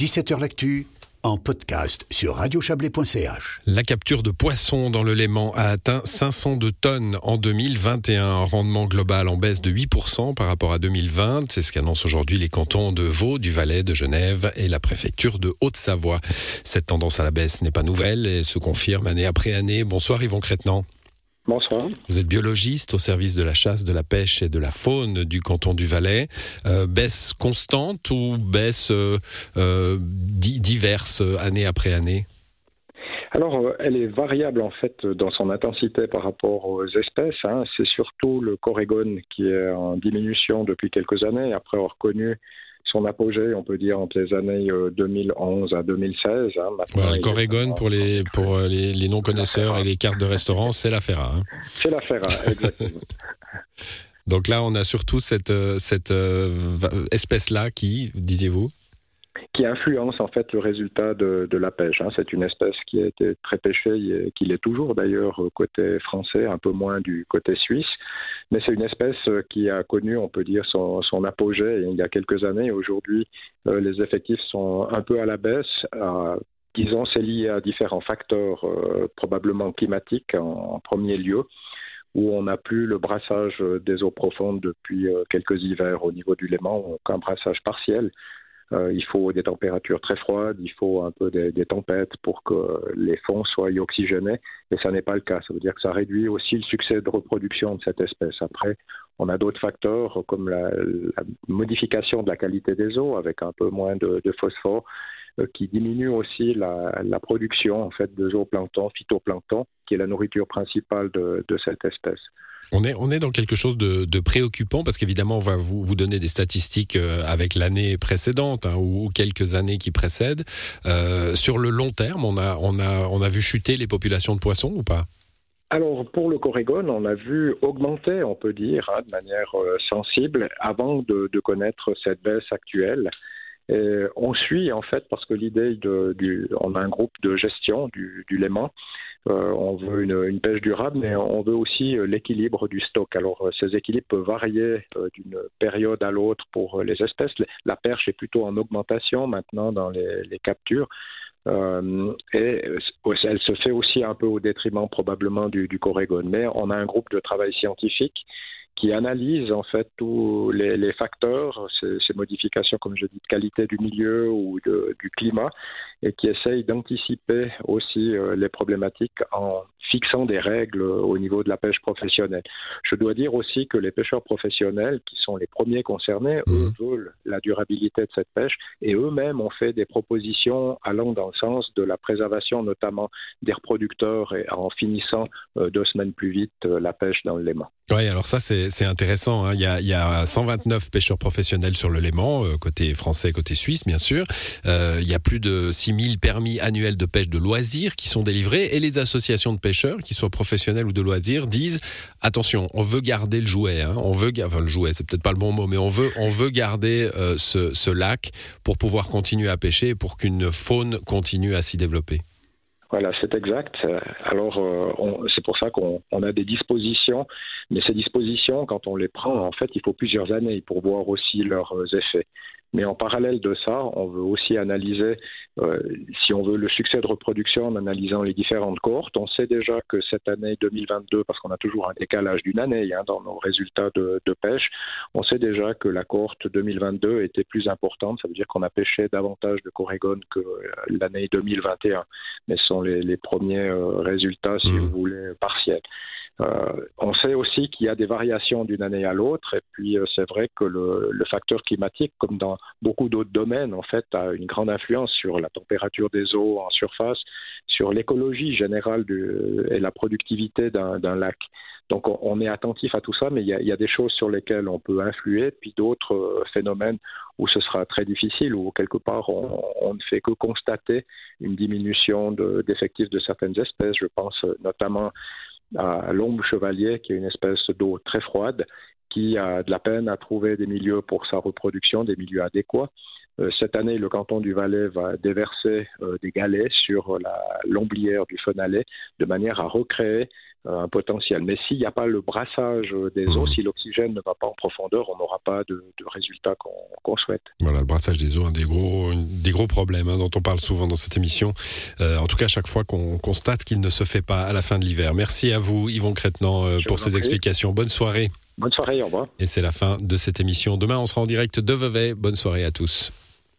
17h L'actu en podcast sur radiochablais.ch. La capture de poissons dans le Léman a atteint 502 tonnes en 2021, un rendement global en baisse de 8% par rapport à 2020. C'est ce qu'annoncent aujourd'hui les cantons de Vaud, du Valais, de Genève et la préfecture de Haute-Savoie. Cette tendance à la baisse n'est pas nouvelle et se confirme année après année. Bonsoir Yvon Crétenant. Bonsoir. Vous êtes biologiste au service de la chasse, de la pêche et de la faune du canton du Valais. Euh, baisse constante ou baisse euh, euh, diverse année après année? Alors, elle est variable en fait dans son intensité par rapport aux espèces. Hein. C'est surtout le corégone qui est en diminution depuis quelques années, après avoir connu son apogée, on peut dire, entre les années 2011 euh, à 2016. Hein. le Corrigan, pour les, pour euh, les, non-connaisseurs et les cartes de restaurant, c'est la Ferra. Hein. C'est la Ferra, exactement. Donc là, on a surtout cette, euh, cette espèce-là qui, disiez-vous? Qui influence en fait le résultat de, la pêche. Hein. C'est une espèce qui a été très pêchée, et qui l'est toujours d'ailleurs côté français, un peu moins du côté suisse. Mais c'est une espèce qui a connu, on peut dire, son, apogée il y a quelques années. Aujourd'hui, euh, les effectifs sont un peu à la baisse. disons, c'est lié à différents facteurs, euh, probablement climatiques en, premier lieu où on n'a plus le brassage des eaux profondes depuis euh, quelques hivers au niveau du Léman, un brassage partiel. Euh, il faut des températures très froides, il faut un peu des, tempêtes pour que les fonds soient oxygénés, et ça n'est pas le cas. Ça veut dire que ça réduit aussi le succès de reproduction de cette espèce. Après, on a d'autres facteurs comme la, modification de la qualité des eaux avec un peu moins de, phosphore euh, qui diminue aussi la, production en fait de zooplancton, phytoplancton, qui est la nourriture principale de cette espèce. On est, on est dans quelque chose de, préoccupant parce qu'évidemment, on va vous, vous donner des statistiques euh, avec l'année précédente hein, ou, quelques années qui précèdent. Euh, sur le long terme, on a, on, a, on a vu chuter les populations de poissons ou pas? Alors pour le Corégone, on a vu augmenter, on peut dire, hein, de manière euh, sensible avant de, connaître cette baisse actuelle. Et on suit en fait parce que l'idée du, on a un groupe de gestion du, Léman euh, on veut une, pêche durable, mais on veut aussi euh, l'équilibre du stock. Alors, euh, ces équilibres peuvent varier d'une période à l'autre pour les espèces. La perche est plutôt en augmentation maintenant dans les, captures. et elle se fait aussi un peu au détriment probablement du, du corégone. Mais on a un groupe de travail scientifique qui analyse en fait tous les, facteurs, ces, modifications, comme je dis, de qualité du milieu ou du climat, et qui essaye d'anticiper aussi euh, les problématiques en fixant des règles au niveau de la pêche professionnelle. Je dois dire aussi que les pêcheurs professionnels, qui sont les premiers concernés, eux mmh. veulent la durabilité de cette pêche et eux-mêmes ont fait des propositions allant dans le sens de la préservation notamment des reproducteurs et en finissant euh, deux semaines plus vite euh, la pêche dans le Léman. Oui, alors ça c'est intéressant. Hein. Il, y a, il, y a, 129 pêcheurs professionnels sur le Léman, euh, côté français, côté suisse bien sûr. il y a plus de 6000 permis annuels de pêche de loisirs qui sont délivrés et les associations de pêche pêcheurs, qu'ils soient professionnels ou de loisirs, disent attention, on veut garder le jouet, hein. on veut, enfin le jouet, c'est peut-être pas le bon mot, mais on veut, on veut garder euh, ce, lac pour pouvoir continuer à pêcher, pour qu'une faune continue à s'y développer. Voilà, c'est exact. Alors, euh, c'est pour ça qu'on a des dispositions, mais ces dispositions, quand on les prend, en fait, il faut plusieurs années pour voir aussi leurs effets. Mais en parallèle de ça, on veut aussi analyser, euh, si on veut, le succès de reproduction en analysant les différentes cohortes. On sait déjà que cette année 2022, parce qu'on a toujours un décalage d'une année hein, dans nos résultats de, pêche, on sait déjà que la cohorte 2022 était plus importante. Ça veut dire qu'on a pêché davantage de corégone que euh, l'année 2021. Mais ce sont les, premiers euh, résultats, si mmh. vous voulez, partiels. Euh, sait aussi qu'il y a des variations d'une année à l'autre, et puis euh, c'est vrai que le, facteur climatique, comme dans beaucoup d'autres domaines, en fait, a une grande influence sur la température des eaux en surface, sur l'écologie générale et la productivité d'un lac. Donc on, est attentif à tout ça, mais il y, a, des choses sur lesquelles on peut influer, puis d'autres euh, phénomènes où ce sera très difficile, où quelque part on, ne fait que constater une diminution d'effectifs de, certaines espèces. Je pense notamment à l'ombre chevalier, qui est une espèce d'eau très froide, qui a de la peine à trouver des milieux pour sa reproduction, des milieux adéquats. Euh, cette année, le canton du Valais va déverser euh, des galets sur lomblière du Fenalais de manière à recréer un potentiel. Mais s'il n'y a pas le brassage des eaux, mmh. si l'oxygène ne va pas en profondeur, on n'aura pas de, résultats qu'on souhaite. Voilà, le brassage des eaux, un des gros, des gros problèmes hein, dont on parle souvent dans cette émission. Euh, en tout cas, chaque fois qu'on constate qu'il ne se fait pas à la fin de l'hiver. Merci à vous, Yvon Crétenant, euh, pour ces explications. Bonne soirée. Bonne soirée, au revoir. Et c'est la fin de cette émission. Demain, on sera en direct de Vevey. Bonne soirée à tous.